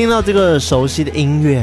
听到这个熟悉的音乐，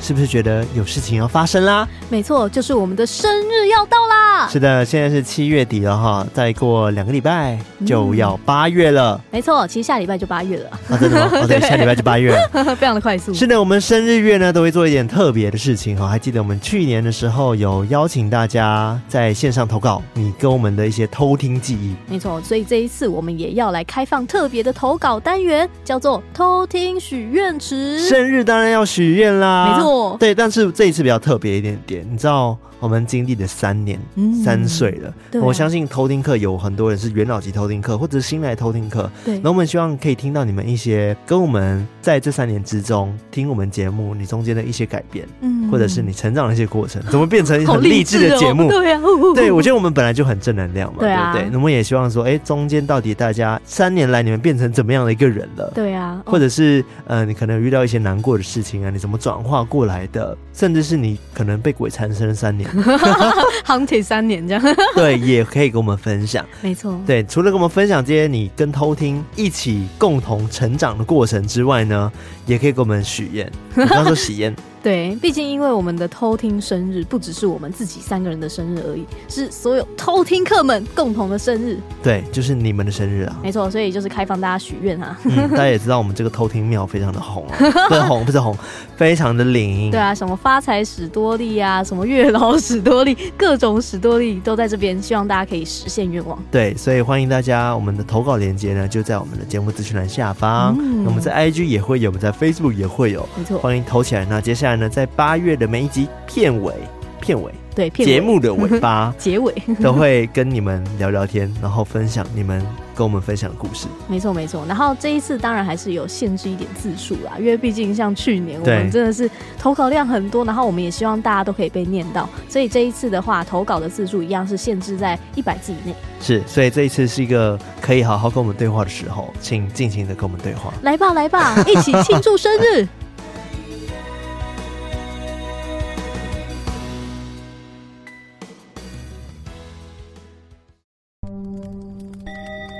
是不是觉得有事情要发生啦？没错，就是我们的生日要到啦！是的，现在是七月底了哈，再过两个礼拜就要八月了。没错，其实下礼拜就八月了。啊，真的吗？哦，对，下礼拜就八月了，非常的快速。是的，我们生日月呢都会做一点特别的事情哈。还记得我们去年的时候有邀请大家在线上投稿，你跟我们的一些偷听记忆。没错，所以这一次我们也要来开放特别的投稿单元，叫做偷听许愿池。生日当然要许愿啦，没错，对，但是这一次比较特别一点点。你知道我们经历了三年，嗯、三岁了。我相信偷听课有很多人是元老级偷听课，或者是新来偷听课。对，那我们希望可以听到你们一些跟我们在这三年之中听我们节目，你中间的一些改变，嗯，或者是你成长的一些过程，怎么变成 很励志的节目？哦、对呀、啊，对，我觉得我们本来就很正能量嘛，对啊，对不对？我们也希望说，哎，中间到底大家三年来你们变成怎么样的一个人了？对啊，或者是呃，你可能遇到一些难过的事情啊，你怎么转化过来的？甚至是你可能被鬼缠身三年，hunted 三年这样，对，也可以跟我们分享。没错，对，除了跟我们分享这些你跟偷听一起共同成长的过程之外呢，也可以给我们许愿，比方说喜宴。对，毕竟因为我们的偷听生日不只是我们自己三个人的生日而已，是所有偷听客们共同的生日。对，就是你们的生日啊。没错，所以就是开放大家许愿啊。嗯，大家也知道我们这个偷听庙非常的红啊，不是红，不是红，非常的灵。对啊，什么发财史多利啊，什么月老史多利，各种史多利都在这边，希望大家可以实现愿望。对，所以欢迎大家，我们的投稿链接呢就在我们的节目资讯栏下方。嗯，我们在 IG 也会有，我们在 Facebook 也会有。没错，欢迎投起来。那接下来呢，在八月的每一集片尾，片尾，对，节目的尾巴，结尾 都会跟你们聊聊天，然后分享你们跟我们分享的故事。没错，没错。然后这一次当然还是有限制一点字数啦，因为毕竟像去年我们真的是投稿量很多，然后我们也希望大家都可以被念到，所以这一次的话，投稿的字数一样是限制在一百字以内。是，所以这一次是一个可以好好跟我们对话的时候，请尽情的跟我们对话。来吧，来吧，一起庆祝生日！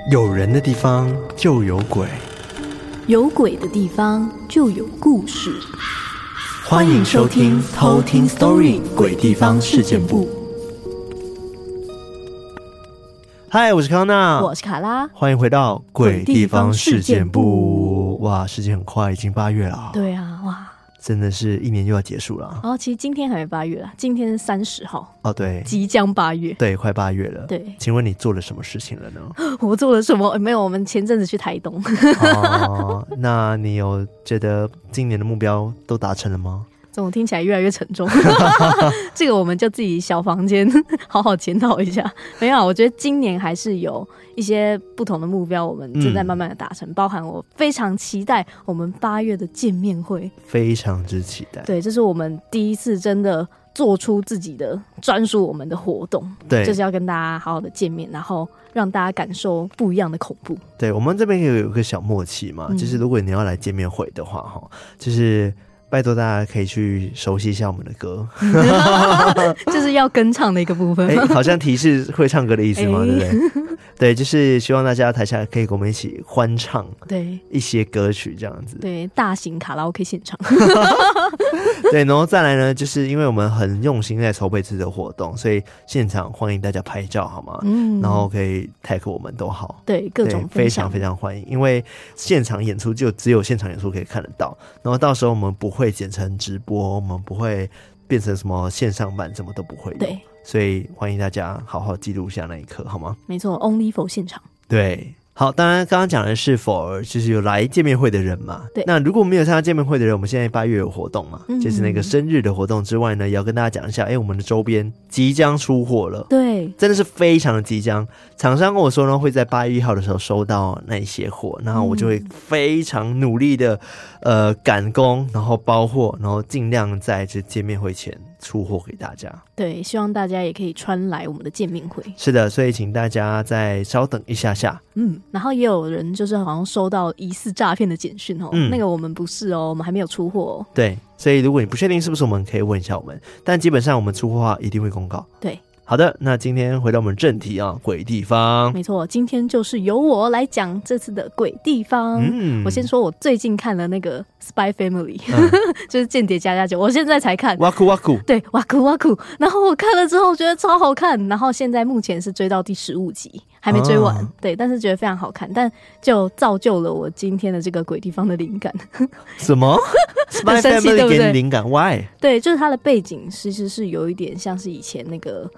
有人的地方就有鬼，有鬼的地方就有故事。欢迎收听《偷听 Story 鬼地方事件部》。嗨，我是康娜，我是卡拉，欢迎回到《鬼地方事件部》。哇，时间很快，已经八月了。对啊，哇。真的是一年又要结束了。然后，其实今天还没八月啦，今天是三十号。哦，对，即将八月，对，快八月了。对，请问你做了什么事情了呢？我做了什么？没有，我们前阵子去台东。哦，那你有觉得今年的目标都达成了吗？怎么听起来越来越沉重？这个我们就自己小房间 好好检讨一下。没有，我觉得今年还是有。一些不同的目标，我们正在慢慢的达成，嗯、包含我非常期待我们八月的见面会，非常之期待。对，这是我们第一次真的做出自己的专属我们的活动，对，就是要跟大家好好的见面，然后让大家感受不一样的恐怖。对，我们这边也有一个小默契嘛，嗯、就是如果你要来见面会的话，哈，就是。拜托大家可以去熟悉一下我们的歌，就是要跟唱的一个部分。哎、欸，好像提示会唱歌的意思吗？欸、对不对？对，就是希望大家台下可以跟我们一起欢唱，对一些歌曲这样子。对，大型卡拉 OK 现场。对，然后再来呢，就是因为我们很用心在筹备这个活动，所以现场欢迎大家拍照，好吗？嗯，然后可以 tag 我们都好。对，各种非常非常欢迎，因为现场演出就只有现场演出可以看得到，然后到时候我们不会剪成直播，我们不会变成什么线上版，什么都不会。对，所以欢迎大家好好记录下那一刻，好吗？没错，Only for 现场。对。好，当然刚刚讲的是 for 就是有来见面会的人嘛。对。那如果没有参加见面会的人，我们现在八月有活动嘛，嗯、就是那个生日的活动之外呢，也要跟大家讲一下，哎、欸，我们的周边即将出货了。对，真的是非常的即将。厂商跟我说呢，会在八月一号的时候收到那一些货，然后我就会非常努力的呃赶工，然后包货，然后尽量在这见面会前。出货给大家，对，希望大家也可以穿来我们的见面会。是的，所以请大家再稍等一下下。嗯，然后也有人就是好像收到疑似诈骗的简讯哦，嗯、那个我们不是哦，我们还没有出货哦。对，所以如果你不确定是不是我们，可以问一下我们，但基本上我们出货的话一定会公告。对。好的，那今天回到我们正题啊，鬼地方。没错，今天就是由我来讲这次的鬼地方。嗯，我先说，我最近看了那个《Spy Family》，嗯，就是《间谍加加酒》，我现在才看。哇酷哇酷，对，哇酷哇酷。然后我看了之后，觉得超好看。然后现在目前是追到第十五集，还没追完。啊、对，但是觉得非常好看，但就造就了我今天的这个鬼地方的灵感。什么？Spy Family 给你灵感？Why？对，就是它的背景其实是有一点像是以前那个。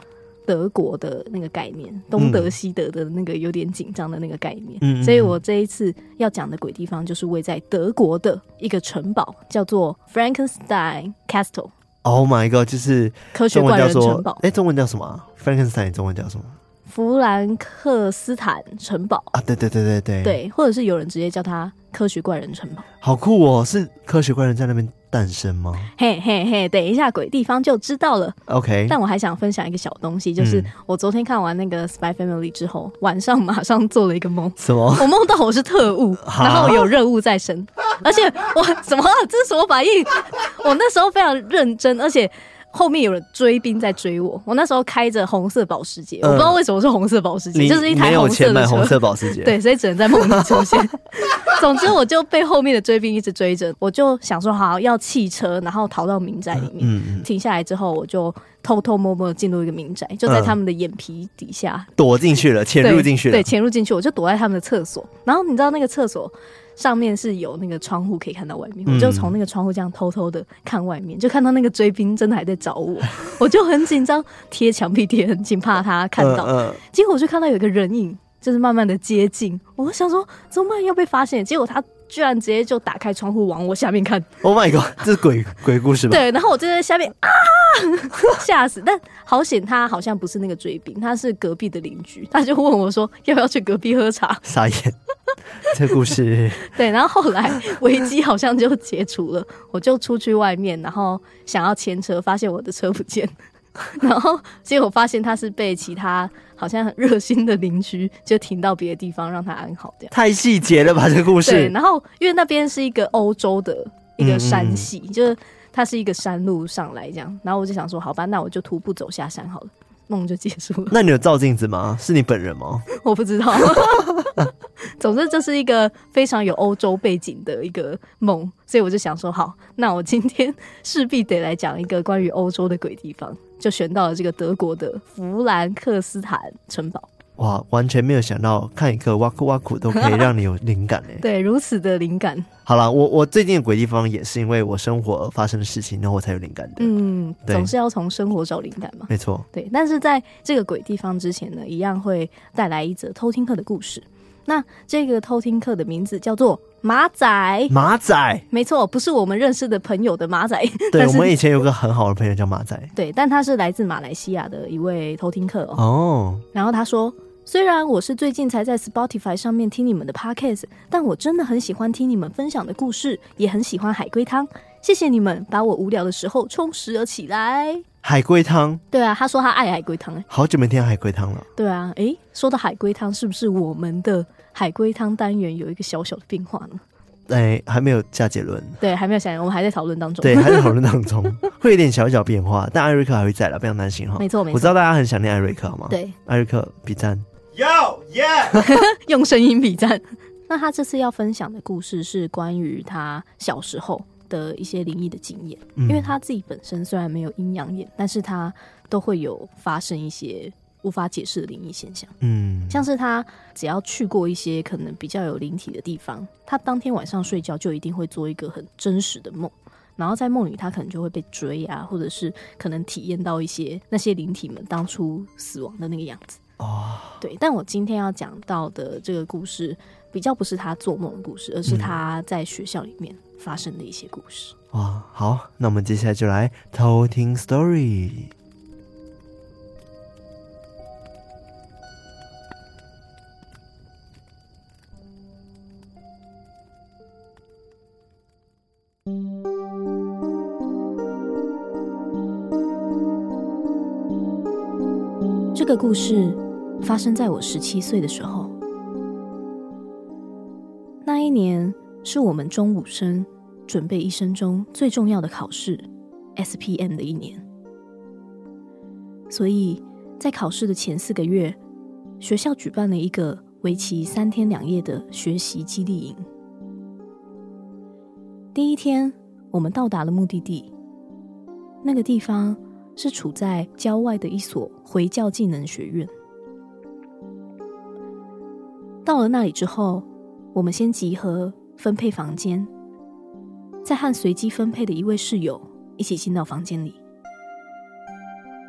德国的那个概念，东德西德的那个有点紧张的那个概念，嗯，所以我这一次要讲的鬼地方就是位在德国的一个城堡，叫做 Frankenstein Castle。Oh my god！就是科学怪人城堡。哎，中文叫什么？Frankenstein 中文叫什么？弗兰克斯坦城堡啊！对对对对对，对，或者是有人直接叫它科学怪人城堡。好酷哦！是科学怪人在那边诞生吗？嘿嘿嘿，等一下鬼地方就知道了。OK，但我还想分享一个小东西，就是我昨天看完那个《Spy Family》之后，晚上马上做了一个梦。什么？我梦到我是特务，然后有任务在身，而且我什么？这是什么反应？我那时候非常认真，而且。后面有人追兵在追我，我那时候开着红色保时捷，嗯，我不知道为什么是红色保时捷，就是一台红色的车，红色保时捷，对，所以只能在梦里出现。总之，我就被后面的追兵一直追着，我就想说好要弃车，然后逃到民宅里面。停下来之后，我就偷偷摸摸进入一个民宅，就在他们的眼皮底下，嗯，躲进去了，潜入进去了，对，潜入进去，我就躲在他们的厕所。然后你知道那个厕所。上面是有那个窗户可以看到外面，嗯、我就从那个窗户这样偷偷的看外面，就看到那个追兵真的还在找我，我就很紧张，贴墙壁贴很紧，怕他看到。呃呃、结果我就看到有一个人影，就是慢慢的接近，我想说怎么办要被发现？结果他居然直接就打开窗户往我下面看。Oh my god，这是鬼 鬼故事吧？对，然后我就在下面啊，吓死！但好险，他好像不是那个追兵，他是隔壁的邻居，他就问我说要不要去隔壁喝茶？傻眼。这故事 对，然后后来危机好像就解除了，我就出去外面，然后想要牵车，发现我的车不见，然后结果发现他是被其他好像很热心的邻居就停到别的地方让他安好，这样太细节了吧？这个故事对，然后因为那边是一个欧洲的一个山系，嗯嗯就是它是一个山路上来这样，然后我就想说，好吧，那我就徒步走下山好了。梦就结束了。那你有照镜子吗？是你本人吗？我不知道。总之，这是一个非常有欧洲背景的一个梦，所以我就想说，好，那我今天势必得来讲一个关于欧洲的鬼地方，就选到了这个德国的弗兰克斯坦城堡。哇，完全没有想到看一个挖苦挖苦都可以让你有灵感哎。对，如此的灵感。好了，我我最近的鬼地方也是因为我生活发生的事情，然后我才有灵感的。嗯，总是要从生活找灵感嘛。没错。对，但是在这个鬼地方之前呢，一样会带来一则偷听课的故事。那这个偷听客的名字叫做马仔。马仔，没错，不是我们认识的朋友的马仔。对，我们以前有个很好的朋友叫马仔。对，但他是来自马来西亚的一位偷听客哦。哦。然后他说。虽然我是最近才在 Spotify 上面听你们的 Podcast，但我真的很喜欢听你们分享的故事，也很喜欢海龟汤。谢谢你们把我无聊的时候充实了起来。海龟汤？对啊，他说他爱海龟汤。好久没听海龟汤了。对啊，诶，说到海龟汤，是不是我们的海龟汤单元有一个小小的变化呢？哎，还没有下结论。对，还没有下结论，我们还在讨论当中。对，还在讨论当中，会有点小小变化，但艾瑞克还会在了，不要担心哈。没错没错，我知道大家很想念艾瑞克，好吗？对，艾瑞克比赞。Yo yeah，用声音比赞。那他这次要分享的故事是关于他小时候的一些灵异的经验，嗯，因为他自己本身虽然没有阴阳眼，但是他都会有发生一些无法解释的灵异现象。嗯，像是他只要去过一些可能比较有灵体的地方，他当天晚上睡觉就一定会做一个很真实的梦。然后在梦里他可能就会被追啊，或者是可能体验到一些那些灵体们当初死亡的那个样子。哦，对。但我今天要讲到的这个故事，比较不是他做梦的故事，而是他在学校里面发生的一些故事。哇、好，那我们接下来就来偷听 story。这个故事发生在我十七岁的时候。是我们中五生准备一生中最重要的考试 SPM 的一年，所以在考试的前四个月，学校举办了一个为期三天两夜的学习激励营。第一天，我们到达了目的地，那个地方是处在郊外的一所回教技能学院。到了那里之后，我们先集合分配房间，再和随机分配的一位室友一起进到房间里。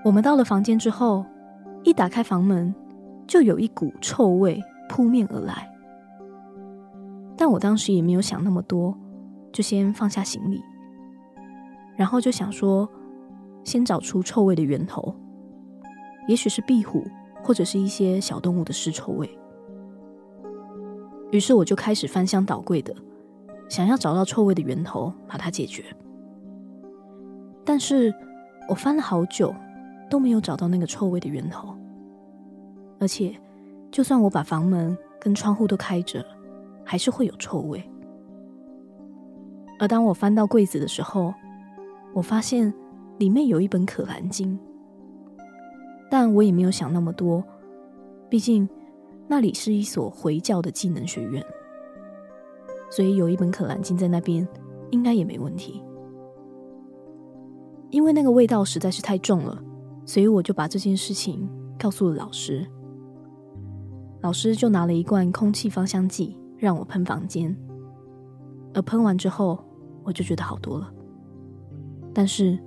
我们到了房间之后，一打开房门，就有一股臭味扑面而来。但我当时也没有想那么多，就先放下行李，然后就想说，先找出臭味的源头，也许是壁虎或者是一些小动物的尸臭味。于是我就开始翻箱倒柜的，想要找到臭味的源头，把它解决。但是我翻了好久，都没有找到那个臭味的源头。而且，就算我把房门跟窗户都开着，还是会有臭味。而当我翻到柜子的时候，我发现里面有一本《可兰经》，但我也没有想那么多，毕竟。那里是一所回教的技能学院，所以有一本可兰经在那边，应该也没问题。因为那个味道实在是太重了，所以我就把这件事情告诉了老师。老师就拿了一罐空气芳香剂让我喷房间，而喷完之后，我就觉得好多了。但是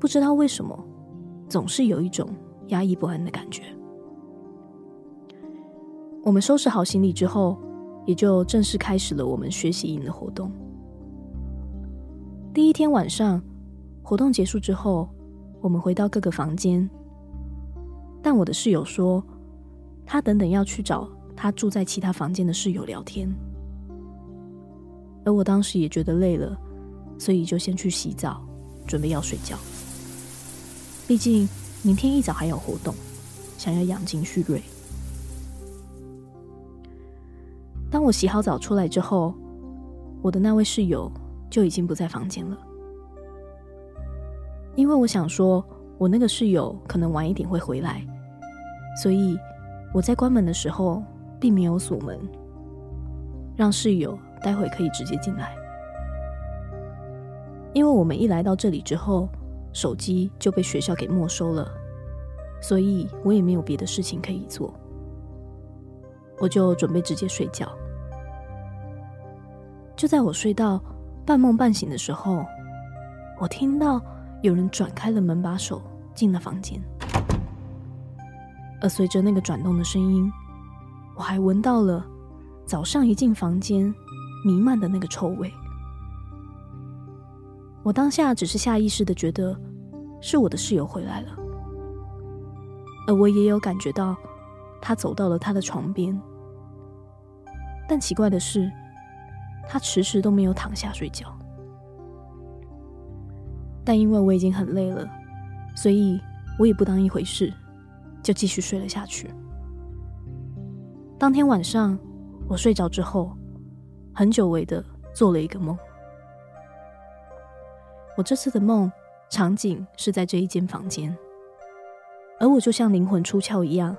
不知道为什么，总是有一种压抑不安的感觉。我们收拾好行李之后，也就正式开始了我们学习营的活动。第一天晚上，活动结束之后，我们回到各个房间。但我的室友说，他等等要去找他住在其他房间的室友聊天。而我当时也觉得累了，所以就先去洗澡，准备要睡觉。毕竟明天一早还有活动，想要养精蓄锐。当我洗好澡出来之后，我的那位室友就已经不在房间了。因为我想说，我那个室友可能晚一点会回来，所以我在关门的时候并没有锁门，让室友待会可以直接进来。因为我们一来到这里之后，手机就被学校给没收了，所以我也没有别的事情可以做。我就准备直接睡觉。就在我睡到半梦半醒的时候，我听到有人转开了门把手进了房间，而随着那个转动的声音，我还闻到了早上一进房间弥漫的那个臭味。我当下只是下意识的觉得是我的室友回来了，而我也有感觉到。他走到了他的床边，但奇怪的是，他迟迟都没有躺下睡觉。但因为我已经很累了，所以我也不当一回事，就继续睡了下去。当天晚上，我睡着之后，很久违的做了一个梦。我这次的梦场景是在这一间房间，而我就像灵魂出窍一样。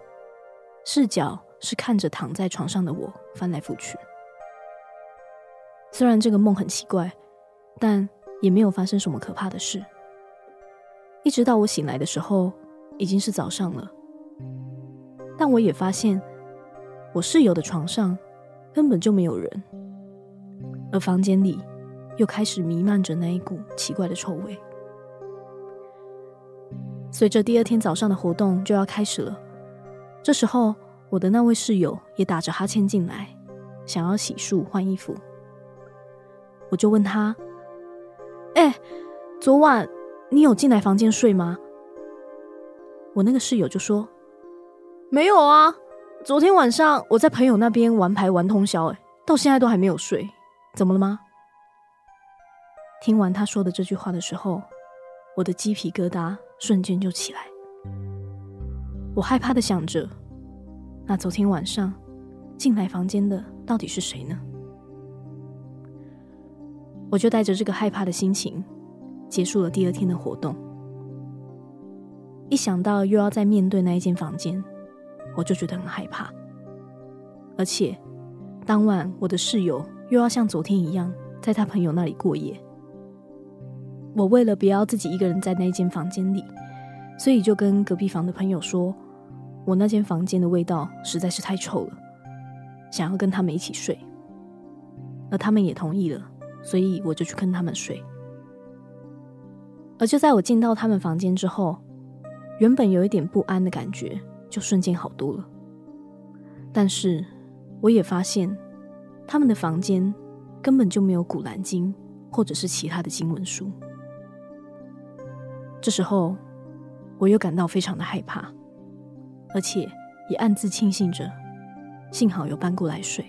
视角是看着躺在床上的我翻来覆去。虽然这个梦很奇怪，但也没有发生什么可怕的事。一直到我醒来的时候，已经是早上了。但我也发现，我室友的床上根本就没有人，而房间里又开始弥漫着那一股奇怪的臭味。随着第二天早上的活动就要开始了，这时候我的那位室友也打着哈欠进来，想要洗漱换衣服。我就问他：“哎，昨晚你有进来房间睡吗？”我那个室友就说：“没有啊，昨天晚上我在朋友那边玩牌玩通宵，哎，到现在都还没有睡。怎么了吗？”听完他说的这句话的时候，我的鸡皮疙瘩瞬间就起来。我害怕的想着，那昨天晚上进来房间的到底是谁呢？我就带着这个害怕的心情，结束了第二天的活动。一想到又要再面对那一间房间，我就觉得很害怕。而且当晚我的室友又要像昨天一样在他朋友那里过夜。我为了不要自己一个人在那间房间里，所以就跟隔壁房的朋友说，我那间房间的味道实在是太臭了，想要跟他们一起睡。而他们也同意了，所以我就去跟他们睡。而就在我进到他们房间之后，原本有一点不安的感觉，就瞬间好多了。但是，我也发现，他们的房间根本就没有《古兰经》或者是其他的经文书。这时候，我又感到非常的害怕，而且也暗自庆幸着，幸好有搬过来睡。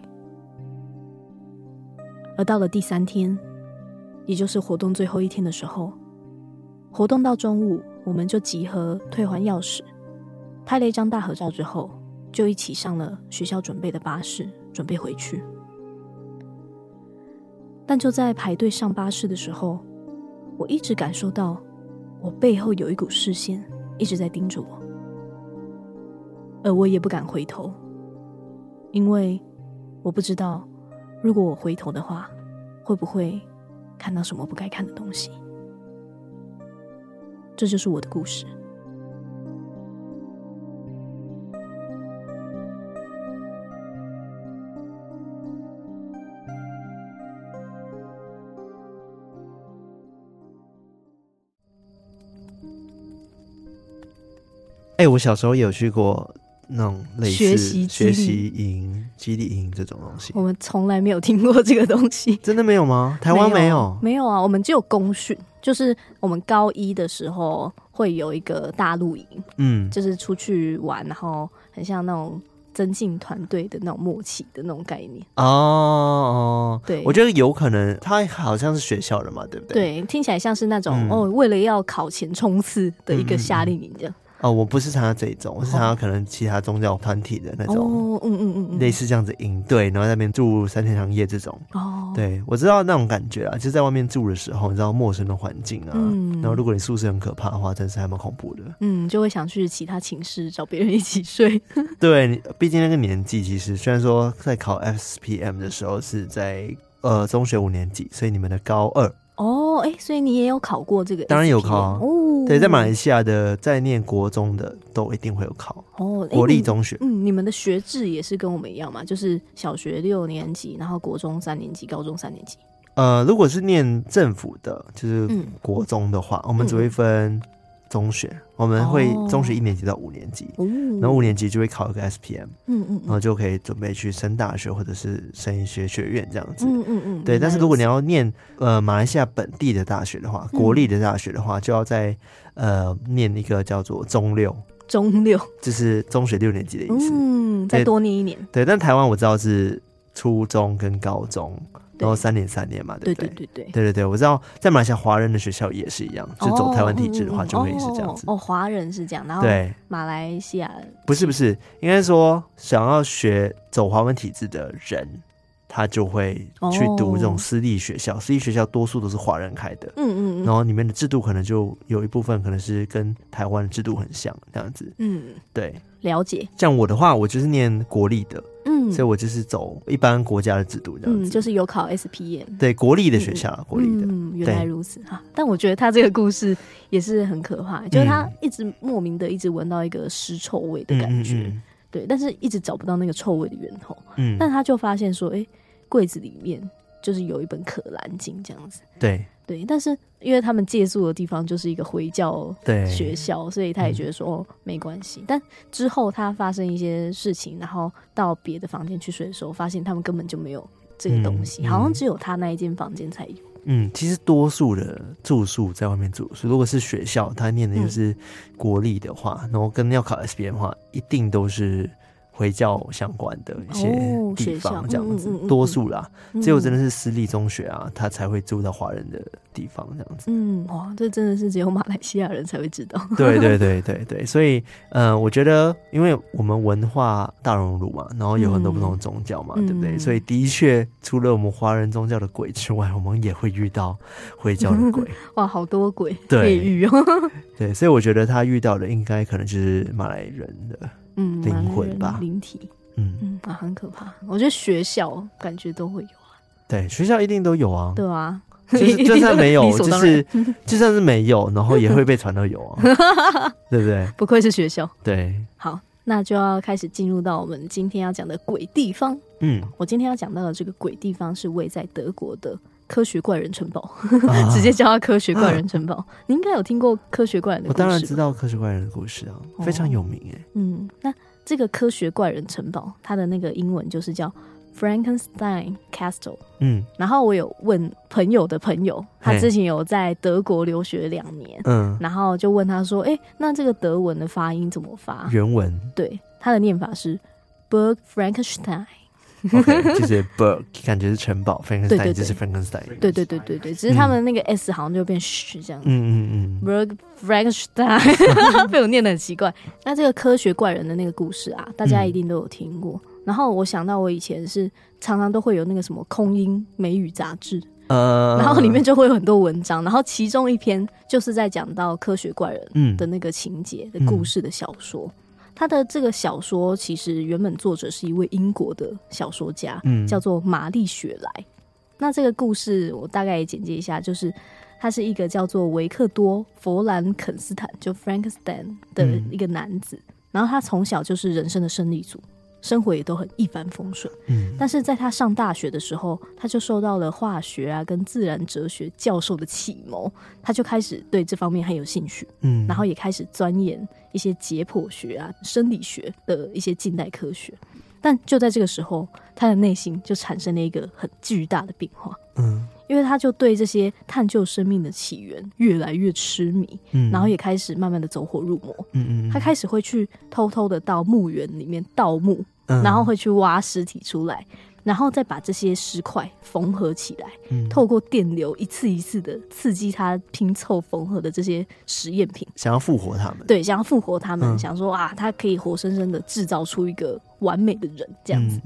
而到了第三天，也就是活动最后一天的时候，活动到中午。我们就集合退还钥匙，拍了一张大合照之后，就一起上了学校准备的巴士，准备回去。但就在排队上巴士的时候，我一直感受到我背后有一股视线一直在盯着我，而我也不敢回头，因为我不知道如果我回头的话，会不会看到什么不该看的东西。这就是我的故事。哎、我小时候也有去过那种类似学习营、基地营这种东西。我们从来没有听过这个东西，真的没有吗？台湾没有？没有，啊，我们只有公训。就是我们高一的时候会有一个大露营，嗯，就是出去玩，然后很像那种增进团队的那种默契的那种概念。哦哦，对，我觉得有可能他好像是学校的嘛，对不对？对，听起来像是那种、嗯、哦，为了要考前冲刺的一个夏令营这样。哦，我不是参加这一种，我是参加可能其他宗教团体的那种，哦，嗯嗯嗯，类似这样子营队，然后在那边住三天两夜这种。哦，对，我知道那种感觉啊，就是在外面住的时候，你知道陌生的环境啊，嗯，然后如果你宿舍很可怕的话，真是还蛮恐怖的。嗯，就会想去其他寝室找别人一起睡。对，毕竟那个年纪，其实虽然说在考 SPM 的时候是在呃中学五年级，所以你们的高二。哦，哎，所以你也有考过这个？当然有考啊。哦，对，在马来西亚的在念国中的都一定会有考。哦，国立中学。嗯，你们的学制也是跟我们一样嘛？就是小学六年级，然后国中三年级，高中三年级。呃，如果是念政府的，就是国中的话，嗯，我们只会分。中学我们会中学一年级到五年级，哦、然后五年级就会考一个 SPM，嗯嗯，然后就可以准备去升大学或者是升一些学院这样子，嗯嗯嗯，对。但是如果你要念呃马来西亚本地的大学的话，国立的大学的话，就要在呃念一个叫做中六，中六。就是中学六年级的意思，嗯，再多念一年。对，但台湾我知道是初中跟高中。然后三年三年嘛，对不对？对对对对对对对，我知道在马来西亚华人的学校也是一样，就走台湾体制的话，就会是这样子。哦，华人是这样，然后对马来西亚不是不是，应该说想要学走华文体制的人，他就会去读这种私立学校，私立学校多数都是华人开的，嗯嗯，然后里面的制度可能就有一部分可能是跟台湾的制度很像这样子，嗯，对，了解。像我的话，我就是念国立的。嗯，所以我就是走一般国家的制度这样子，嗯，就是有考 SPM，对，国立的学校，嗯、国立的，嗯，原来如此。哈。但我觉得他这个故事也是很可怕，就是他一直莫名的一直闻到一个尸臭味的感觉，对，但是一直找不到那个臭味的源头，嗯，但他就发现说，哎，柜子里面就是有一本可兰经这样子。对对，但是因为他们借宿的地方就是一个回教学校，所以他也觉得说、嗯、哦没关系。但之后他发生一些事情，然后到别的房间去睡的时候，发现他们根本就没有这个东西，嗯、好像只有他那一间房间才有。嗯，其实多数的住宿在外面住宿，如果是学校，他念的就是国立的话，嗯、然后跟要考 SBM 的话，一定都是。回教相关的一些地方，这样子，多数啦，只有真的是私立中学啊，他才会住到华人的地方，这样子。嗯，哇，这真的是只有马来西亚人才会知道。对对对对对，所以，呃，我觉得，因为我们文化大熔炉嘛，然后有很多不同的宗教嘛，对不对？所以，的确，除了我们华人宗教的鬼之外，我们也会遇到回教的鬼。哇，好多鬼可以 遇哦。对，所以我觉得他遇到的应该可能就是马来人的。嗯，灵魂吧，灵体，嗯。嗯啊，很可怕。我觉得学校感觉都会有啊，对，学校一定都有啊，对啊，就是 就算没有，就是就算是没有，然后也会被传到有啊，对不对？不愧是学校，对。好，那就要开始进入到我们今天要讲的鬼地方。嗯，我今天要讲到的这个鬼地方是位在德国的科学怪人城堡，啊、直接叫它科学怪人城堡。啊、你应该有听过科学怪人的故事，我当然知道科学怪人的故事啊，哦、非常有名哎。嗯，那这个科学怪人城堡，它的那个英文就是叫 Frankenstein Castle。嗯，然后我有问朋友的朋友，他之前有在德国留学两年，嗯，然后就问他说：“哎、欸，那这个德文的发音怎么发？”原文对，他的念法是 Burg Frankenstein。OK，就是 Burg，感觉是城堡，Frankenstein 就是 Frankenstein。对对对对对，只是他们那个 S 好像就变嘘这样子。嗯嗯嗯。，Berg Frankenstein 被我念得很奇怪。那这个科学怪人的那个故事啊，大家一定都有听过。然后我想到我以前是常常都会有那个什么空音美语杂志，呃，然后里面就会有很多文章，然后其中一篇就是在讲到科学怪人的那个情节的故事的小说。他的这个小说其实原本作者是一位英国的小说家，嗯，叫做玛丽雪莱。那这个故事我大概也简介一下，就是他是一个叫做维克多·弗兰肯斯坦，就 Frankenstein 的一个男子，嗯，然后他从小就是人生的胜利组。生活也都很一帆风顺，嗯，但是在他上大学的时候，他就受到了化学啊跟自然哲学教授的启蒙，他就开始对这方面很有兴趣，嗯，然后也开始钻研一些解剖学啊、生理学的一些近代科学。但就在这个时候，他的内心就产生了一个很巨大的变化，嗯，因为他就对这些探究生命的起源越来越痴迷，嗯，然后也开始慢慢的走火入魔，嗯嗯，他开始会去偷偷的到墓园里面盗墓，嗯，然后会去挖尸体出来。然后再把这些石块缝合起来，嗯、透过电流一次一次的刺激它拼凑缝合的这些实验品，想要复活他们。对，想要复活他们，嗯、想说啊，他可以活生生的制造出一个完美的人这样子。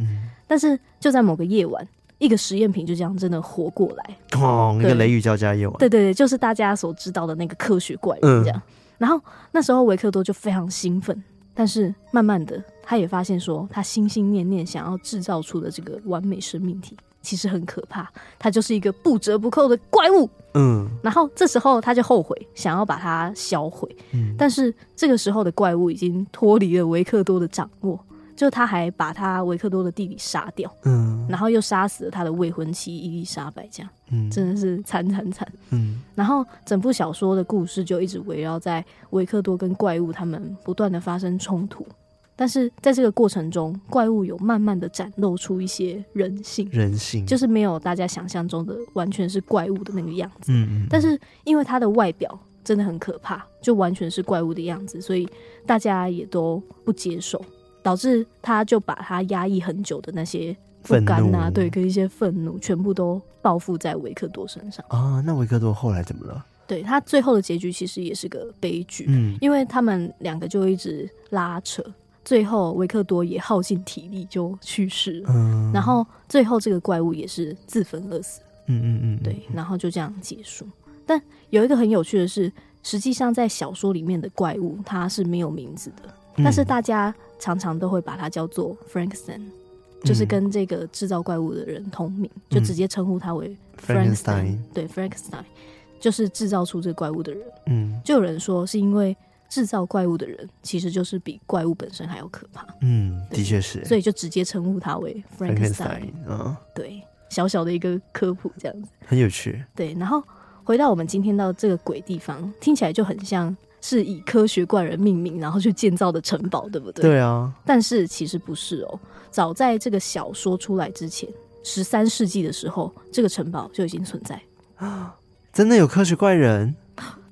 但是就在某个夜晚，一个实验品就这样真的活过来，哦，对一个雷雨交加夜晚。对对对，就是大家所知道的那个科学怪人这样。嗯、然后那时候维克多就非常兴奋。但是慢慢的，他也发现说，他心心念念想要制造出的这个完美生命体，其实很可怕。他就是一个不折不扣的怪物。嗯。然后这时候他就后悔，想要把它销毁。嗯。但是这个时候的怪物已经脱离了维克多的掌握。就他还把他维克多的弟弟杀掉，嗯，然后又杀死了他的未婚妻伊丽莎白，这样，嗯，真的是惨惨惨，嗯，然后整部小说的故事就一直围绕在维克多跟怪物他们不断的发生冲突，但是在这个过程中，怪物有慢慢的展露出一些人性，人性。就是没有大家想象中的完全是怪物的那个样子，嗯嗯，但是因为他的外表真的很可怕，就完全是怪物的样子，所以大家也都不接受。导致他就把他压抑很久的那些不甘呐、啊，对，跟一些愤怒全部都报复在维克多身上啊。那维克多后来怎么了？对，他最后的结局其实也是个悲剧，嗯，因为他们两个就一直拉扯，最后维克多也耗尽体力就去世了，嗯，然后最后这个怪物也是自焚而死，嗯嗯嗯，对，然后就这样结束。但有一个很有趣的是，实际上在小说里面的怪物它是没有名字的。但是大家常常都会把它叫做 Frankenstein，、嗯、就是跟这个制造怪物的人同名，嗯、就直接称呼他为 Frankenstein。对，Frankenstein 就是制造出这个怪物的人。嗯，就有人说是因为制造怪物的人其实就是比怪物本身还要可怕。嗯，的确是。所以就直接称呼他为 Frankenstein。嗯，对。小小的一个科普这样子，很有趣。对，然后回到我们今天到这个鬼地方，听起来就很像是以科学怪人命名，然后去建造的城堡，对不对？对啊。但是其实不是哦，早在这个小说出来之前，十三世纪的时候，这个城堡就已经存在。真的有科学怪人？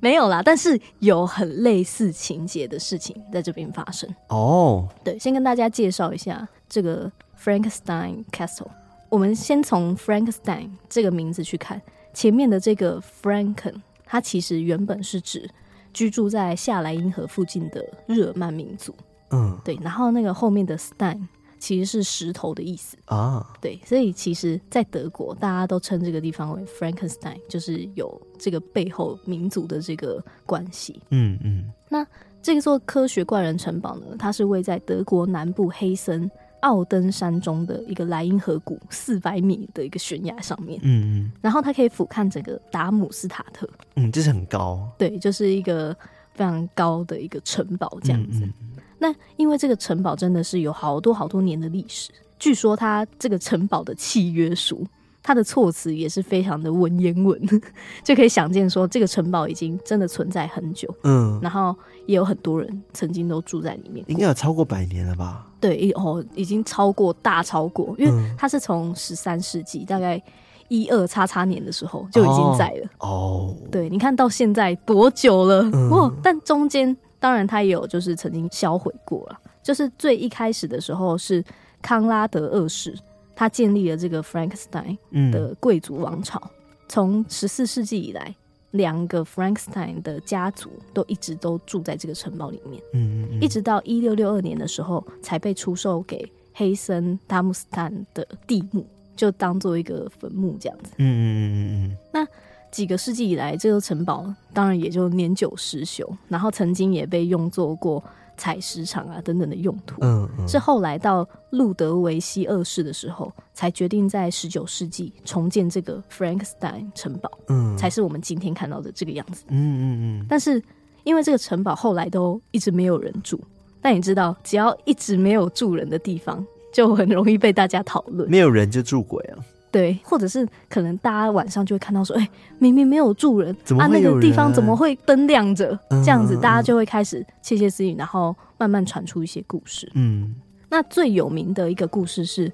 没有啦，但是有很类似情节的事情在这边发生。哦，对，先跟大家介绍一下这个 Frankenstein Castle。我们先从 Frankenstein 这个名字去看，前面的这个 Franken，它其实原本是指居住在夏莱茵河附近的日耳曼民族。嗯，对，然后那个后面的 Stein。其实是石头的意思啊，对，所以其实，在德国，大家都称这个地方为 Frankenstein，就是有这个背后民族的这个关系。嗯嗯。那这座科学怪人城堡呢，它是位在德国南部黑森奥登山中的一个莱茵河谷四百米的一个悬崖上面。嗯嗯。然后它可以俯瞰整个达姆斯塔特。嗯，这是很高。对，就是一个非常高的一个城堡这样子。嗯嗯那因为这个城堡真的是有好多好多年的历史，据说它这个城堡的契约书，它的措辞也是非常的文言文，就可以想见说这个城堡已经真的存在很久，嗯，然后也有很多人曾经都住在里面，应该有超过百年了吧？对，哦，已经超过大超过，因为它是从十三世纪大概一二叉叉年的时候就已经在了，哦，对，你看到现在多久了？哦，但中间。当然，他也有就是曾经销毁过了。就是最一开始的时候，是康拉德二世，他建立了这个 Frankenstein 的贵族王朝。从十四世纪以来，两个 Frankenstein 的家族都一直都住在这个城堡里面。嗯，嗯，嗯，一直到一六六二年的时候，才被出售给黑森达姆斯坦的地墓，就当做一个坟墓这样子。嗯嗯嗯嗯嗯。那。几个世纪以来，这个城堡当然也就年久失修，然后曾经也被用作过采石场啊等等的用途。嗯，嗯，是后来到路德维希二世的时候，才决定在十九世纪重建这个 Frankenstein 城堡。嗯，才是我们今天看到的这个样子。嗯嗯嗯。但是因为这个城堡后来都一直没有人住，但你知道，只要一直没有住人的地方，就很容易被大家讨论。没有人就住鬼啊。对，或者是可能大家晚上就会看到说，哎、欸，明明没有住人啊，那个地方怎么会灯亮着？这样子，大家就会开始窃窃私语，然后慢慢传出一些故事。嗯，那最有名的一个故事是，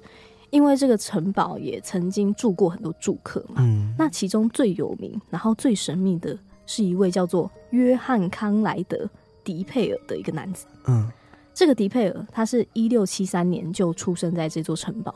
因为这个城堡也曾经住过很多住客嘛。嗯，那其中最有名，然后最神秘的是一位叫做约翰康莱德迪佩尔的一个男子。嗯，这个迪佩尔他是一六七三年就出生在这座城堡。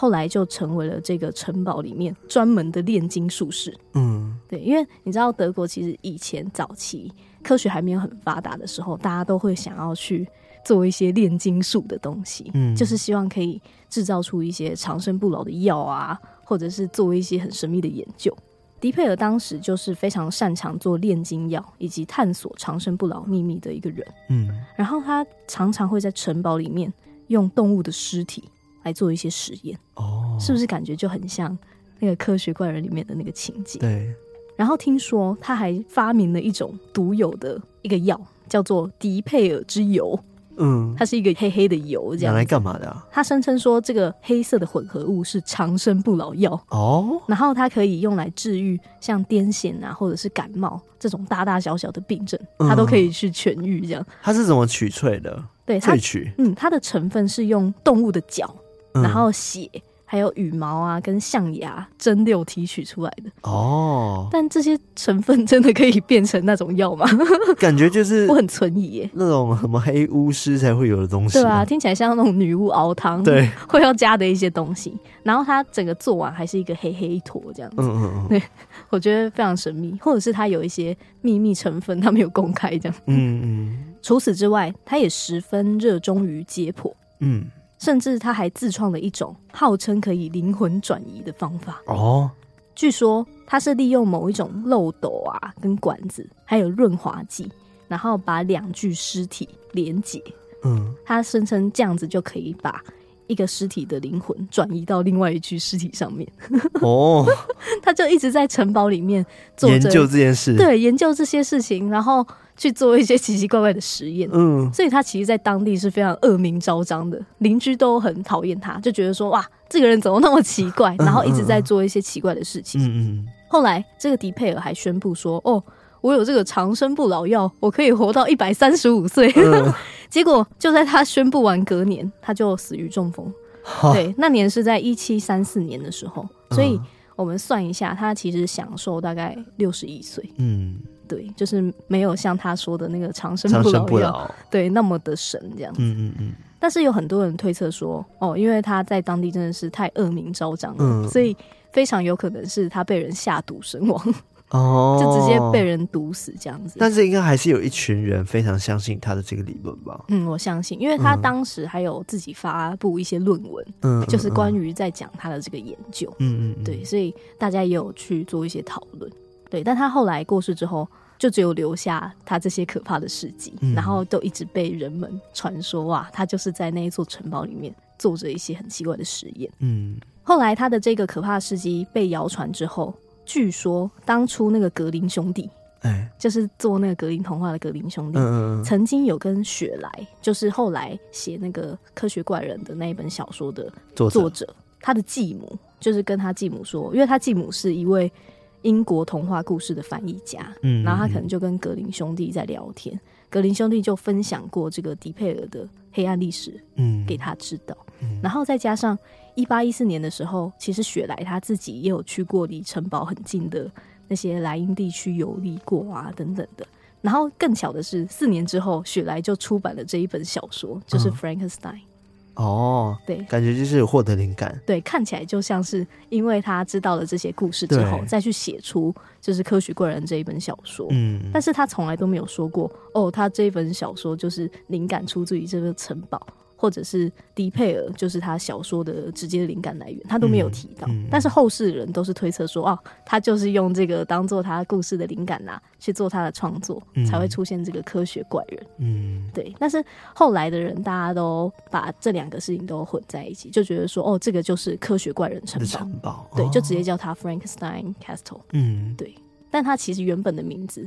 后来就成为了这个城堡里面专门的炼金术士。嗯，对，因为你知道德国其实以前早期科学还没有很发达的时候，大家都会想要去做一些炼金术的东西，嗯，就是希望可以制造出一些长生不老的药啊，或者是做一些很神秘的研究。迪佩尔当时就是非常擅长做炼金药以及探索长生不老秘密的一个人。嗯，然后他常常会在城堡里面用动物的尸体。来做一些实验哦，是不是感觉就很像那个科学怪人里面的那个情节？对。然后听说他还发明了一种独有的一个药，叫做迪佩尔之油。嗯，它是一个黑黑的油，这样。拿来干嘛的啊？他声称说这个黑色的混合物是长生不老药哦，然后它可以用来治愈像癫痫啊，或者是感冒这种大大小小的病症，它都可以去痊愈。这样。它是怎么取萃的？对，萃取。嗯，它的成分是用动物的脚。然后血，还有羽毛啊，跟象牙蒸馏提取出来的哦。但这些成分真的可以变成那种药吗？感觉就是我很存疑耶。那种什么黑巫师才会有的东西，对啊，听起来像那种女巫熬汤，对，会要加的一些东西。然后它整个做完还是一个黑黑一坨这样子。嗯嗯嗯。对，我觉得非常神秘，或者是它有一些秘密成分，它没有公开这样。嗯嗯。除此之外，他也十分热衷于解剖。嗯。甚至他还自创了一种号称可以灵魂转移的方法哦。据说他是利用某一种漏斗啊，跟管子，还有润滑剂，然后把两具尸体连接。嗯，他声称这样子就可以把一个尸体的灵魂转移到另外一具尸体上面。哦，他就一直在城堡里面做研究这件事，对，研究这些事情，然后去做一些奇奇怪怪的实验。嗯，所以他其实，在当地是非常恶名昭彰的，邻居都很讨厌他，就觉得说哇，这个人怎么那么奇怪，然后一直在做一些奇怪的事情。嗯嗯。后来，这个迪佩尔还宣布说：“哦。”我有这个长生不老药，我可以活到一百三十五岁。嗯、结果就在他宣布完隔年，他就死于中风。哈对，那年是在一七三四年的时候，所以我们算一下，他其实享受大概六十一岁。嗯，对，就是没有像他说的那个长生不老药，对，那么的神这样子。嗯嗯嗯。但是有很多人推测说，哦，因为他在当地真的是太恶名昭彰了，嗯、所以非常有可能是他被人下毒身亡。哦，就直接被人毒死这样子。但是应该还是有一群人非常相信他的这个理论吧？嗯，我相信，因为他当时还有自己发布一些论文，嗯，就是关于在讲他的这个研究，嗯嗯，对，所以大家也有去做一些讨论。对，但他后来过世之后，就只有留下他这些可怕的事迹，嗯、然后都一直被人们传说哇，他就是在那一座城堡里面做着一些很奇怪的实验。嗯，后来他的这个可怕的事迹被谣传之后。据说当初那个格林兄弟，哎、欸，就是做那个格林童话的格林兄弟，嗯、曾经有跟雪莱，就是后来写那个科学怪人的那一本小说的作者，作者他的继母，就是跟他继母说，因为他继母是一位英国童话故事的翻译家，嗯，然后他可能就跟格林兄弟在聊天，嗯、格林兄弟就分享过这个迪佩尔的黑暗历史，嗯，给他知道，嗯、然后再加上。一八一四年的时候，其实雪莱他自己也有去过离城堡很近的那些莱茵地区游历过啊，等等的。然后更巧的是，四年之后，雪莱就出版了这一本小说，就是《Frankenstein》。哦，对，感觉就是有获得灵感。对，看起来就像是因为他知道了这些故事之后，再去写出就是《科学怪人》这一本小说。嗯，但是他从来都没有说过，哦，他这一本小说就是灵感出自于这个城堡。或者是迪佩尔，就是他小说的直接灵感来源，他都没有提到。嗯嗯、但是后世人都是推测说，哦，他就是用这个当做他故事的灵感呐、啊，去做他的创作，嗯、才会出现这个科学怪人。嗯，对。但是后来的人，大家都把这两个事情都混在一起，就觉得说，哦，这个就是科学怪人城堡。城堡，对，就直接叫他 Frankenstein Castle。嗯，对。但他其实原本的名字。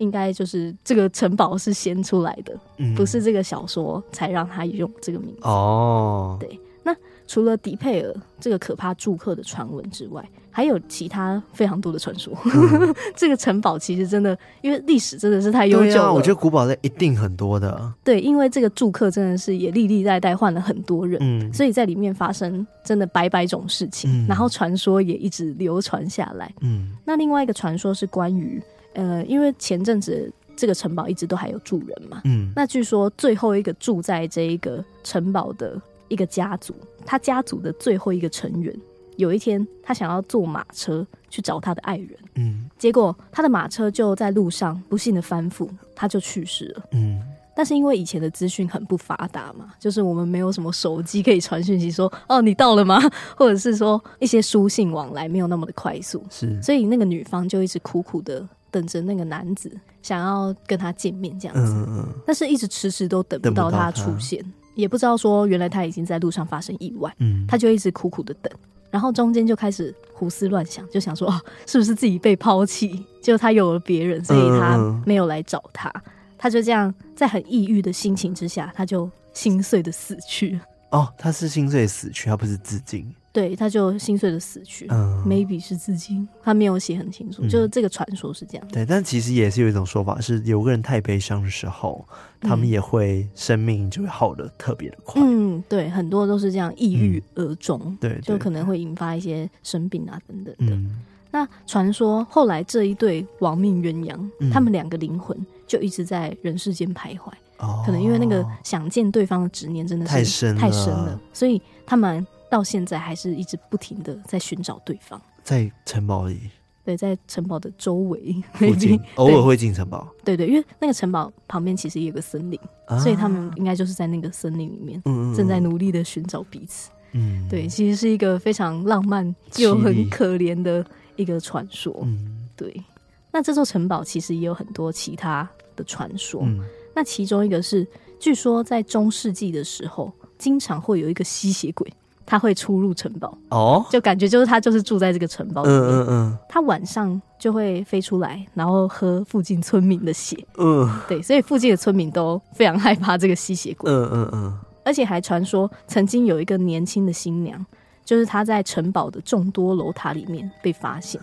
应该就是这个城堡是先出来的，嗯、不是这个小说才让他用这个名字哦。对，那除了迪佩尔这个可怕住客的传闻之外，还有其他非常多的传说。嗯、这个城堡其实真的，因为历史真的是太悠久了。我觉得古堡类一定很多的。对，因为这个住客真的是也历历代代换了很多人，嗯、所以在里面发生真的百百种事情，嗯、然后传说也一直流传下来。嗯，那另外一个传说是关于。呃，因为前阵子这个城堡一直都还有住人嘛，嗯，那据说最后一个住在这一个城堡的一个家族，他家族的最后一个成员，有一天他想要坐马车去找他的爱人，嗯，结果他的马车就在路上不幸的翻覆，他就去世了，嗯，但是因为以前的资讯很不发达嘛，就是我们没有什么手机可以传讯息说哦你到了吗，或者是说一些书信往来没有那么的快速，是，所以那个女方就一直苦苦的。等着那个男子想要跟他见面这样子，嗯嗯，但是一直迟迟都等不到他出现，也不知道说原来他已经在路上发生意外，嗯，他就一直苦苦的等，然后中间就开始胡思乱想，就想说哦，是不是自己被抛弃？就他有了别人，所以他没有来找他，他就这样在很抑郁的心情之下，他就心碎的死去。哦，他是心碎死去，他不是自尽。对，他就心碎的死去。嗯，maybe 是自尽，他没有写很清楚，嗯、就是这个传说是这样。对，但其实也是有一种说法，是有个人太悲伤的时候，他们也会生命就会耗得特别的快。嗯，对，很多都是这样，抑郁而终。嗯、对，就可能会引发一些生病啊等等的。嗯、那传说后来这一对亡命鸳鸯，嗯、他们两个灵魂就一直在人世间徘徊。哦，可能因为那个想见对方的执念真的是太深太深了，所以他们。到现在还是一直不停的在寻找对方，在城堡里，对，在城堡的周围附近，偶尔会进城堡。对对，因为那个城堡旁边其实也有个森林，啊、所以他们应该就是在那个森林里面，正在努力的寻找彼此。嗯，对，其实是一个非常浪漫又很可怜的一个传说。嗯，对。那这座城堡其实也有很多其他的传说，嗯、那其中一个是，据说在中世纪的时候。经常会有一个吸血鬼，他会出入城堡。哦，就感觉就是他就是住在这个城堡里面。嗯嗯嗯，他晚上就会飞出来，然后喝附近村民的血。嗯对，所以附近的村民都非常害怕这个吸血鬼。嗯嗯嗯，而且还传说曾经有一个年轻的新娘，就是她在城堡的众多楼塔里面被发现。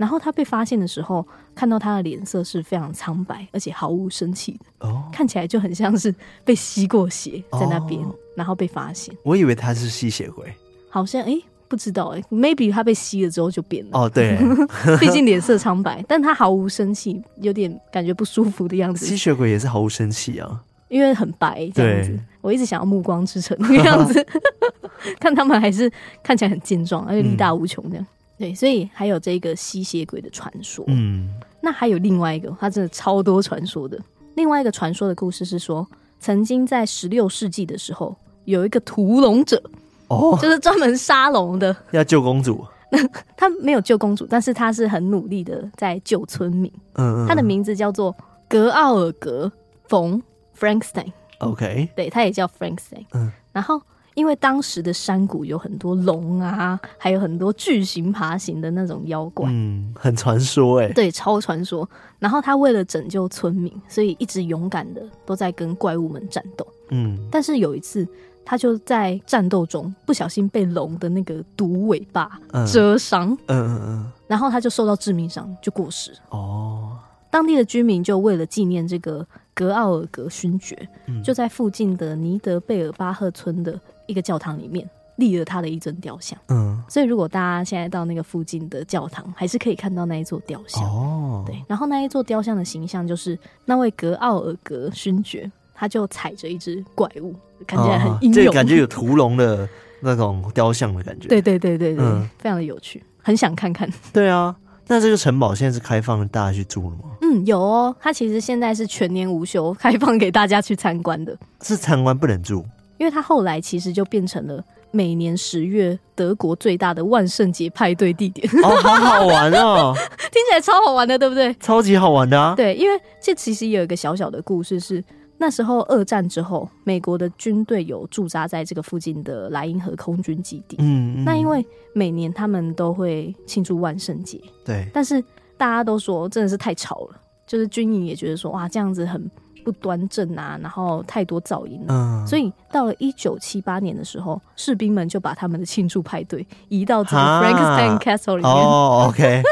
然后他被发现的时候，看到他的脸色是非常苍白，而且毫无生气的，哦，看起来就很像是被吸过血在那边，哦然后被发现。我以为他是吸血鬼。好像诶，不知道诶 maybe 他被吸了之后就变了。哦，对，毕竟脸色苍白，但他毫无生气，有点感觉不舒服的样子。吸血鬼也是毫无生气啊，因为很白这样子对，我一直想要暮光之城那个样子，看他们还是看起来很健壮，而且力大无穷这样。对，所以还有这个吸血鬼的传说。嗯，那还有另外一个，它真的超多传说的。另外一个传说的故事是说，曾经在十六世纪的时候，有一个屠龙者，哦，就是专门杀龙的。要救公主，他没有救公主，但是他是很努力的在救村民。嗯嗯，他的名字叫做格奥尔格冯 Frankenstein，OK，对，他也叫 Frankenstein。嗯，然后因为当时的山谷有很多龙啊，还有很多巨型爬行的那种妖怪，嗯，很传说哎，对，超传说。然后他为了拯救村民，所以一直勇敢的都在跟怪物们战斗。嗯，但是有一次，他就在战斗中不小心被龙的那个毒尾巴嗯蛰伤，嗯嗯嗯，然后他就受到致命伤，就过世。哦，当地的居民就为了纪念这个格奥尔格勋爵，嗯就在附近的尼德贝尔巴赫村的一个教堂里面立了他的一尊雕像。嗯，所以如果大家现在到那个附近的教堂，还是可以看到那一座雕像。哦，对，然后那一座雕像的形象就是那位格奥尔格勋爵，他就踩着一只怪物，看起来很英勇，这个感觉有屠龙的那种雕像的感觉。对对对对对，嗯非常的有趣，很想看看。对啊，那这个城堡现在是开放大家去住了吗？嗯，有哦，它其实现在是全年无休开放给大家去参观的。是参观不能住因为他后来其实就变成了每年十月德国最大的万圣节派对地点，哦，好好玩哦，听起来超好玩的，对不对？超级好玩的啊！对，因为这其实也有一个小小的故事是，那时候二战之后，美国的军队有驻扎在这个附近的莱茵河空军基地。嗯，嗯那因为每年他们都会庆祝万圣节，对，但是大家都说真的是太吵了，就是军营也觉得说哇这样子很不端正啊，然后太多噪音了。嗯，所以到了一九七八年的时候，士兵们就把他们的庆祝派对移到这个 Frankenstein Castle 里面。哦，OK，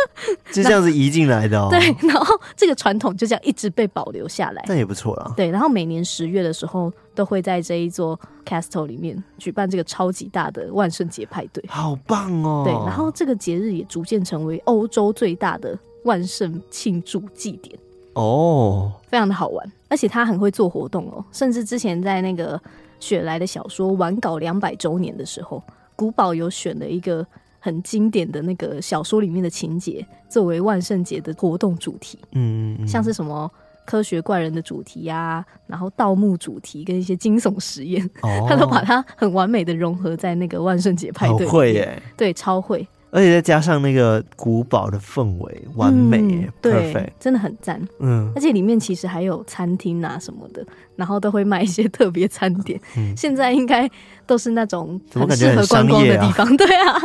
就这样子移进来的哦，对，然后这个传统就这样一直被保留下来。那也不错啦。对，然后每年十月的时候，都会在这一座 castle 里面举办这个超级大的万圣节派对。好棒哦！对，然后这个节日也逐渐成为欧洲最大的万圣庆祝祭典，哦，非常的好玩。而且他很会做活动哦，甚至之前在那个雪莱的小说完稿两百周年的时候，古堡有选了一个很经典的那个小说里面的情节，作为万圣节的活动主题。嗯，嗯像是什么科学怪人的主题呀、然后盗墓主题跟一些惊悚实验，哦，他都把它很完美的融合在那个万圣节派好对。会耶，对，超会，而且再加上那个古堡的氛围，完美耶嗯对，perfect，真的很赞。嗯而且里面其实还有餐厅啊什么的，然后都会卖一些特别餐点。嗯现在应该都是那种很适合观光的地方。对啊，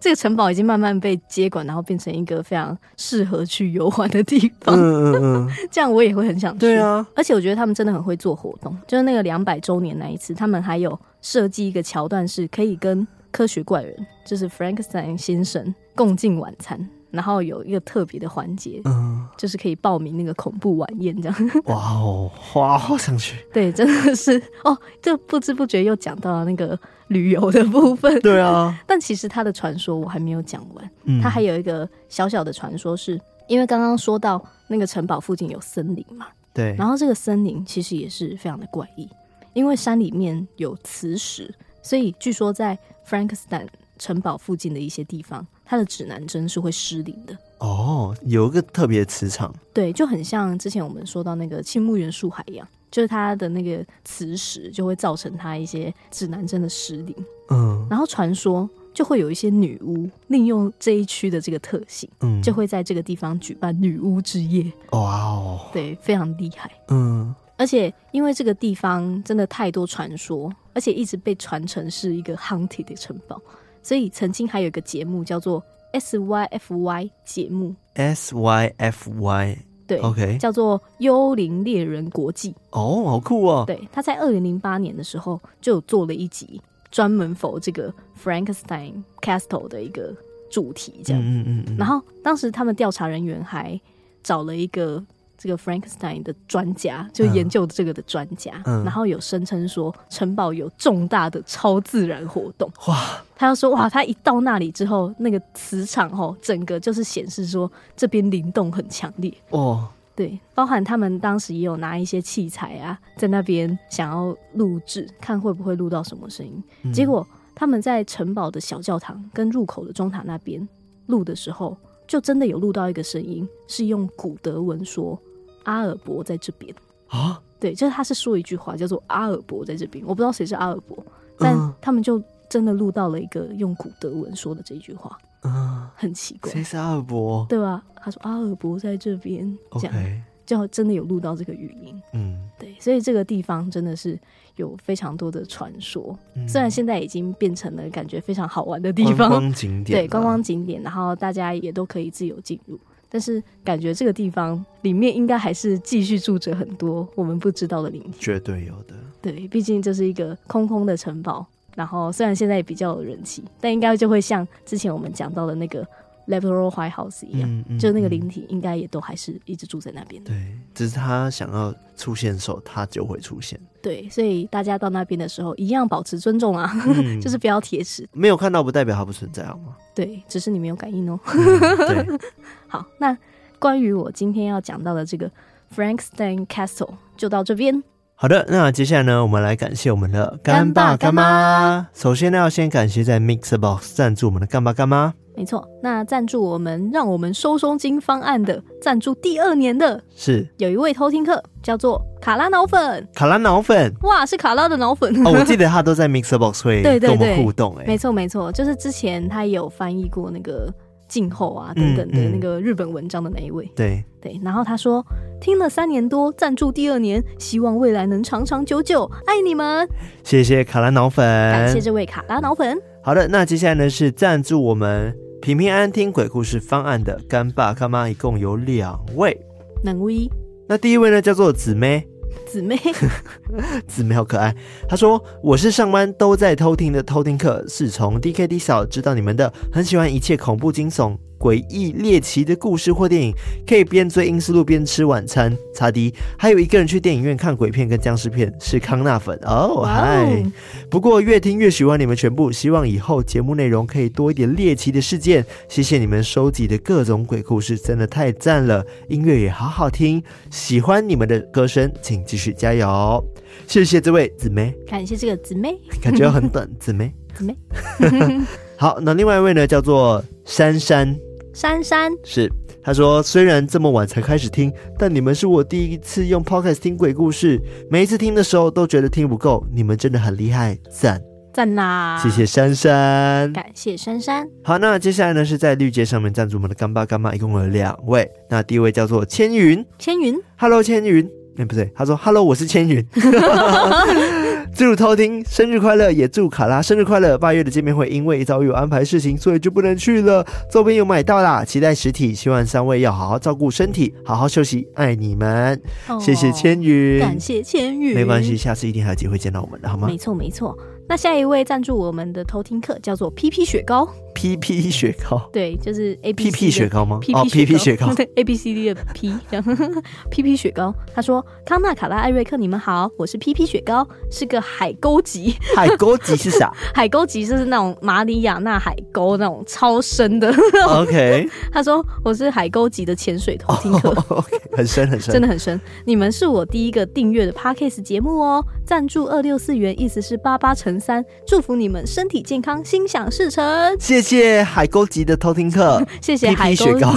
这个城堡已经慢慢被接管，然后变成一个非常适合去游玩的地方。嗯嗯嗯，这样我也会很想去。对啊，而且我觉得他们真的很会做活动，就是那个两百周年那一次，他们还有设计一个桥段，是可以跟科学怪人，就是 Frankenstein 先生共进晚餐，然后有一个特别的环节，嗯，就是可以报名那个恐怖晚宴，这样。哇哦，哇，好想去。对，真的是哦，这不知不觉又讲到了那个旅游的部分。对啊，但其实他的传说我还没有讲完，嗯，他还有一个小小的传说是，因为刚刚说到那个城堡附近有森林嘛。对，然后这个森林其实也是非常的怪异，因为山里面有磁石，所以据说在 Frankenstein 城堡附近的一些地方，它的指南针是会失灵的。哦，有一个特别的磁场，对，就很像之前我们说到那个青木原树海一样，就是它的那个磁石就会造成它一些指南针的失灵。嗯然后传说就会有一些女巫利用这一区的这个特性，嗯，就会在这个地方举办女巫之夜。哇哦，对，非常厉害。嗯，而而且因为这个地方真的太多传说，而且一直被传承是一个 haunted 的城堡，所以曾经还有一个节目叫做 SYFY 节目，SYFY 对，OK，叫做幽灵猎人国际。哦，好酷哦！对，他在二零零八年的时候就有做了一集专门 for 这个 Frankenstein Castle 的一个主题，这样。嗯嗯嗯。然后当时他们调查人员还找了一个。这个 Frankenstein 的专家就研究这个的专家，然后有声称说城堡有重大的超自然活动。哇！他要说哇，他一到那里之后，那个磁场哦，整个就是显示说这边灵动很强烈哦。对，包含他们当时也有拿一些器材啊，在那边想要录制，看会不会录到什么声音。嗯、结果他们在城堡的小教堂跟入口的中塔那边录的时候，就真的有录到一个声音，是用古德文说。阿尔伯在这边。啊，对，就是他是说一句话叫做“阿尔伯在这边”，我不知道谁是阿尔伯，但他们就真的录到了一个用古德文说的这一句话，嗯，很奇怪，谁是阿尔伯？对吧？他说阿尔伯在这边，这样 Okay. 就真的有录到这个语音，嗯，对，所以这个地方真的是有非常多的传说，嗯、虽然现在已经变成了感觉非常好玩的地方，观光景点，对，观光景点，然后大家也都可以自由进入。但是感觉这个地方里面应该还是继续住着很多我们不知道的灵体，绝对有的。对，毕竟这是一个空空的城堡。然后虽然现在也比较有人气，但应该就会像之前我们讲到的那个 Lavender White House 一样，嗯嗯、就那个灵体应该也都还是一直住在那边。对，只是他想要出现的时候，他就会出现。对，所以大家到那边的时候一样保持尊重啊，嗯、就是不要铁齿。没有看到不代表它不存在，好吗？对，只是你没有感应哦。好，那关于我今天要讲到的这个 Frankenstein Castle 就到这边。好的，那接下来呢，我们来感谢我们的干爸干妈。首先呢，要先感谢在 MixerBox 赞助我们的干爸干妈。没错，那赞助我们让我们收松金方案的赞助第二年的是。有一位偷听客叫做卡拉脑粉，卡拉脑粉，哇，是卡拉的脑粉。哦，我记得他都在 Mixer Box 会 跟我们互动，哎，没错没错，就是之前他也有翻译过那个静候啊等等的那个日本文章的那一位，对、嗯嗯、对，然后他说听了三年多，赞助第二年，希望未来能长长久久，爱你们，谢谢卡拉脑粉，感谢这位卡拉脑粉。好的，那接下来呢是赞助我们。平平安安听鬼故事方案的干爸干妈一共有两位，两位。那第一位呢叫做姊妹，姊妹，姊妹好可爱。他说：“我是上班都在偷听的偷听客，是从 DKD 小知道你们的，很喜欢一切恐怖惊悚。”诡异猎奇的故事或电影，可以边追英斯路边吃晚餐。查迪还有一个人去电影院看鬼片跟僵尸片，是康纳粉哦，嗨 Wow！不过越听越喜欢你们全部，希望以后节目内容可以多一点猎奇的事件。谢谢你们收集的各种鬼故事，真的太赞了，音乐也好好听，喜欢你们的歌声，请继续加油。谢谢这位姊妹，感谢这个姊妹，感觉很短，姊妹，姊妹。好，那另外一位呢，叫做珊珊。珊珊是他说，虽然这么晚才开始听，但你们是我第一次用 Podcast 听鬼故事，每一次听的时候都觉得听不够，你们真的很厉害，赞赞呐！谢谢珊珊，感谢珊珊。好，那接下来呢是在绿界上面赞助我们的干爸干妈，一共有两位。那第一位叫做千云，千云，Hello 千云，哎、欸、不对，他说 Hello 我是千云。祝偷听生日快乐，也祝卡拉生日快乐。八月的见面会因为遭遇有安排事情，所以就不能去了。周边有买到啦，期待实体。希望三位要好好照顾身体，好好休息，爱你们。哦、谢谢千羽，感谢千羽。没关系，下次一定还有机会见到我们的，好吗？没错，没错。那下一位赞助我们的偷听客叫做 PP 雪糕，PP 雪糕，对，就是 A P P 雪糕吗？哦，PP 雪糕，A B C D 的 P，这样 PP 雪糕。他说：“康纳、卡拉、艾瑞克，你们好，我是 PP 雪糕，是个海沟级。海沟级是啥？海沟级就是那种马里亚纳海沟那种超深的。OK，他说我是海沟级的潜水头听客，oh, okay. 很深很深，真的很深。你们是我第一个订阅的 Podcast 节目哦，赞助二六四元，意思是八八乘三，祝福你们身体健康，心想事成。谢谢海沟级的偷听客，谢谢海沟雪糕，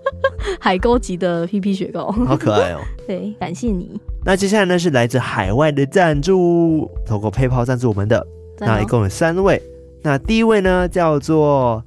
海沟级的 PP 雪糕，好可爱哦。对，感谢你。那接下来呢是来自海外的赞助，透过 PayPal 赞助我们的，那一共有三位。那第一位呢叫做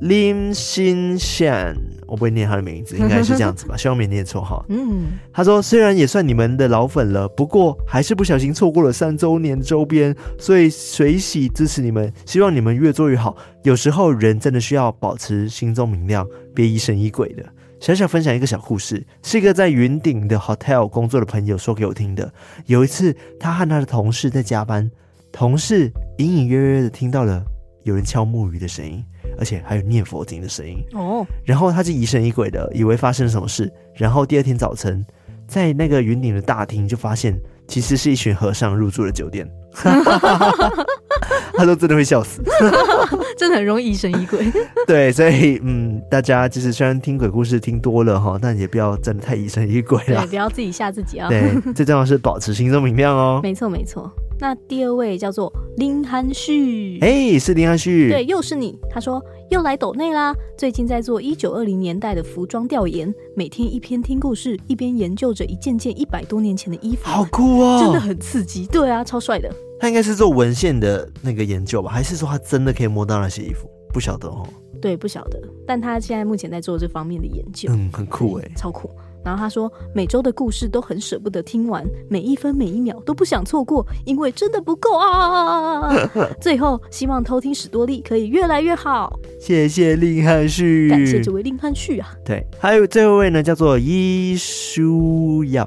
林心善，我不会念他的名字，应该是这样子吧，希望没念错哈。嗯，他说虽然也算你们的老粉了，不过还是不小心错过了三周年周边，所以随喜支持你们，希望你们越做越好。有时候人真的需要保持心中明亮，别疑神疑鬼的。小小分享一个小故事，是一个在云顶的 hotel 工作的朋友说给我听的。有一次，他和他的同事在加班，同事隐隐约约的听到了有人敲木鱼的声音。而且还有念佛经的声音哦，然后他就疑神疑鬼的，以为发生了什么事。然后第二天早晨，在那个云顶的大厅，就发现其实是一群和尚入住的酒店。他说真的会笑死，真的很容易疑神疑鬼。对，所以嗯，大家就是虽然听鬼故事听多了哈，但也不要真的太疑神疑鬼了。对，不要自己吓自己啊。对，最重要是保持心中明亮哦。没错，没错。那第二位叫做林涵旭，哎、欸，是林涵旭，对，又是你。他说又来抖内啦，最近在做一九二零年代的服装调研，每天一边听故事，一边研究着一件件一百多年前的衣服，好酷哦，真的很刺激。对啊，超帅的。他应该是做文献的那个研究吧，还是说他真的可以摸到那些衣服？不晓得哦。对，不晓得。但他现在目前在做这方面的研究，嗯，很酷哎，超酷。然后他说，每周的故事都很舍不得听完，每一分每一秒都不想错过，因为真的不够啊！最后，希望偷听史多利可以越来越好。谢谢令汉旭，感谢这位令汉旭啊。对，还有最后一位呢，叫做伊舒亚。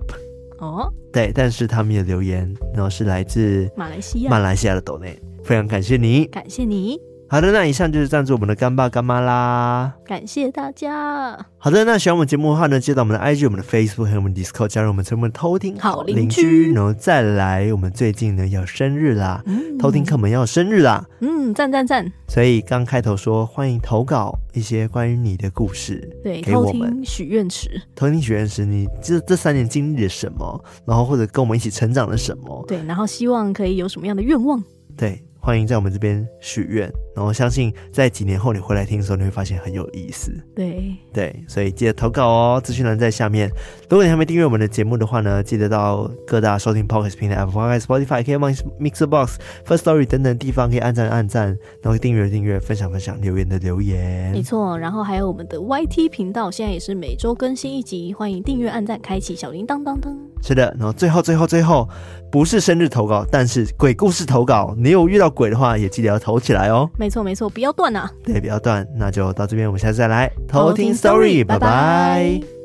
哦，对，但是他们也留言，然后是来自马来西亚，马来西亚的抖内，非常感谢你，感谢你。好的，那以上就是赞助我们的干爸干妈啦，感谢大家。好的，那喜欢我们节目的话呢，接到我们的 IG、我们的 Facebook 还有我们 Discord，加入我们成为偷听好邻居，然后再来，我们最近呢要生日啦，嗯、偷听客们要生日啦，嗯，赞赞赞。所以刚开头说欢迎投稿一些关于你的故事，对，给我们。许愿池，偷听许愿池，你这这三年经历了什么，然后或者跟我们一起成长了什么，对，然后希望可以有什么样的愿望，对。欢迎在我们这边许愿，然后相信在几年后你回来听的时候，你会发现很有意思。对对，所以记得投稿哦，资讯栏在下面。如果你还没订阅我们的节目的话呢，记得到各大收听 Podcast 平台，Apple Podcast、Spotify、KKBOX、Mixer Box、First Story 等等地方可以按赞按赞，然后订阅订阅、分享分享、留言的留言。没错，然后还有我们的 YT 频道，现在也是每周更新一集，欢迎订阅按赞，开启小铃铛当当。是的，然后最后最后最后，不是生日投稿，但是鬼故事投稿，你有遇到鬼的话，也记得要投起来哦。没错没错，不要断啊。对，不要断，那就到这边，我们下次再来偷听 story，拜拜。拜拜。